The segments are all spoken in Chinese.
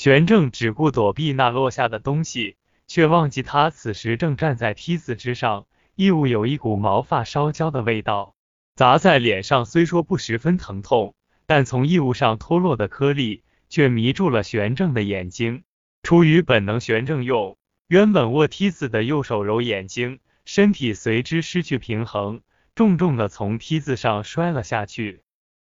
玄正只顾躲避那落下的东西，却忘记他此时正站在梯子之上。异物有一股毛发烧焦的味道，砸在脸上，虽说不十分疼痛，但从异物上脱落的颗粒却迷住了玄正的眼睛。出于本能，玄正用原本握梯子的右手揉眼睛，身体随之失去平衡，重重的从梯子上摔了下去。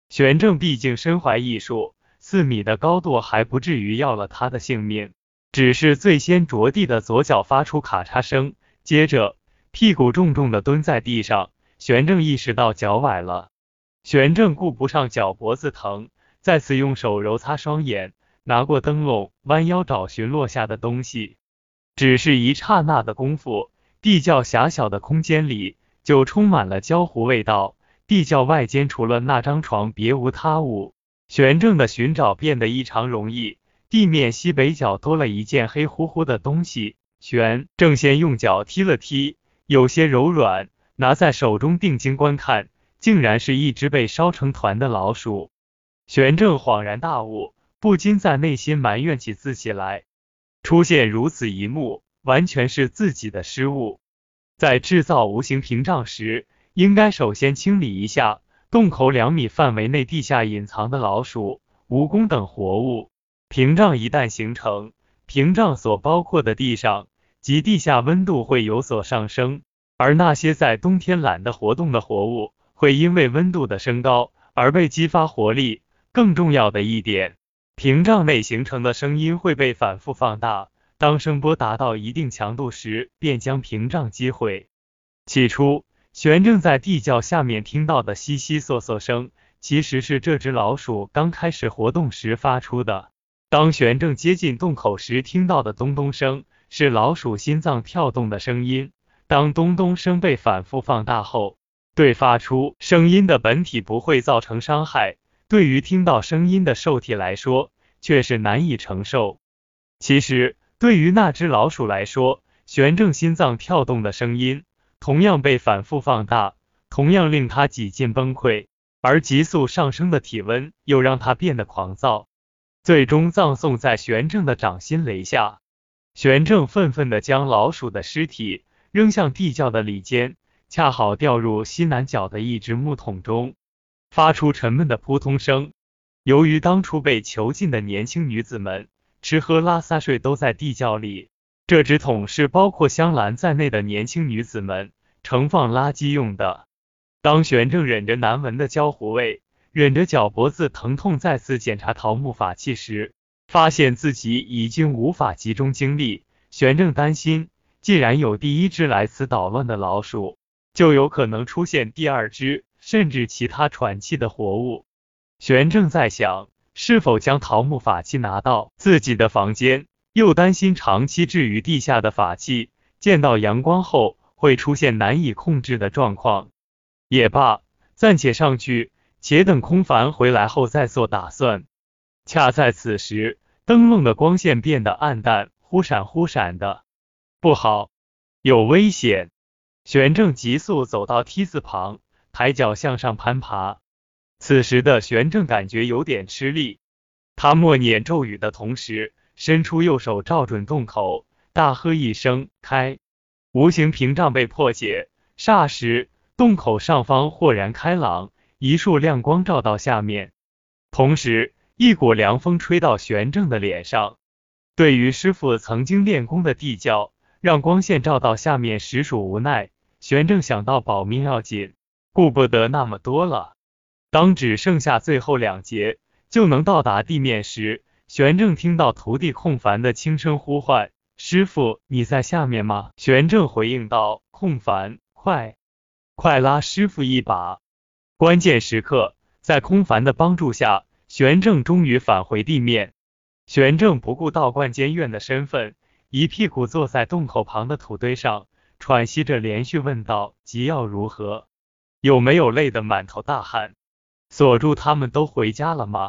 玄正毕竟身怀异术。四米的高度还不至于要了他的性命，只是最先着地的左脚发出咔嚓声，接着屁股重重的蹲在地上。玄正意识到脚崴了，玄正顾不上脚脖子疼，再次用手揉擦双眼，拿过灯笼，弯腰找寻落下的东西。只是一刹那的功夫，地窖狭小的空间里就充满了焦糊味道。地窖外间除了那张床，别无他物。玄正的寻找变得异常容易，地面西北角多了一件黑乎乎的东西。玄正先用脚踢了踢，有些柔软，拿在手中定睛观看，竟然是一只被烧成团的老鼠。玄正恍然大悟，不禁在内心埋怨起自己来，出现如此一幕，完全是自己的失误。在制造无形屏障时，应该首先清理一下。洞口两米范围内地下隐藏的老鼠、蜈蚣等活物，屏障一旦形成，屏障所包括的地上及地下温度会有所上升，而那些在冬天懒得活动的活物，会因为温度的升高而被激发活力。更重要的一点，屏障内形成的声音会被反复放大，当声波达到一定强度时，便将屏障击毁。起初。玄正在地窖下面听到的悉悉嗦嗦声，其实是这只老鼠刚开始活动时发出的。当玄正接近洞口时，听到的咚咚声是老鼠心脏跳动的声音。当咚咚声被反复放大后，对发出声音的本体不会造成伤害，对于听到声音的受体来说却是难以承受。其实，对于那只老鼠来说，玄正心脏跳动的声音。同样被反复放大，同样令他几近崩溃，而急速上升的体温又让他变得狂躁，最终葬送在玄正的掌心雷下。玄正愤愤地将老鼠的尸体扔向地窖的里间，恰好掉入西南角的一只木桶中，发出沉闷的扑通声。由于当初被囚禁的年轻女子们吃喝拉撒睡都在地窖里。这只桶是包括香兰在内的年轻女子们盛放垃圾用的。当玄正忍着难闻的焦糊味，忍着脚脖子疼痛，再次检查桃木法器时，发现自己已经无法集中精力。玄正担心，既然有第一只来此捣乱的老鼠，就有可能出现第二只，甚至其他喘气的活物。玄正在想，是否将桃木法器拿到自己的房间。又担心长期置于地下的法器见到阳光后会出现难以控制的状况。也罢，暂且上去，且等空凡回来后再做打算。恰在此时，灯笼的光线变得暗淡，忽闪忽闪的。不好，有危险！玄正急速走到梯子旁，抬脚向上攀爬。此时的玄正感觉有点吃力，他默念咒语的同时。伸出右手照准洞口，大喝一声“开”，无形屏障被破解。霎时，洞口上方豁然开朗，一束亮光照到下面，同时一股凉风吹到玄正的脸上。对于师傅曾经练功的地窖，让光线照到下面实属无奈。玄正想到保命要紧，顾不得那么多了。当只剩下最后两节就能到达地面时，玄正听到徒弟空凡的轻声呼唤：“师傅，你在下面吗？”玄正回应道：“空凡，快，快拉师傅一把！”关键时刻，在空凡的帮助下，玄正终于返回地面。玄正不顾道观监院的身份，一屁股坐在洞口旁的土堆上，喘息着，连续问道：“急要如何？有没有累得满头大汗？锁住他们都回家了吗？”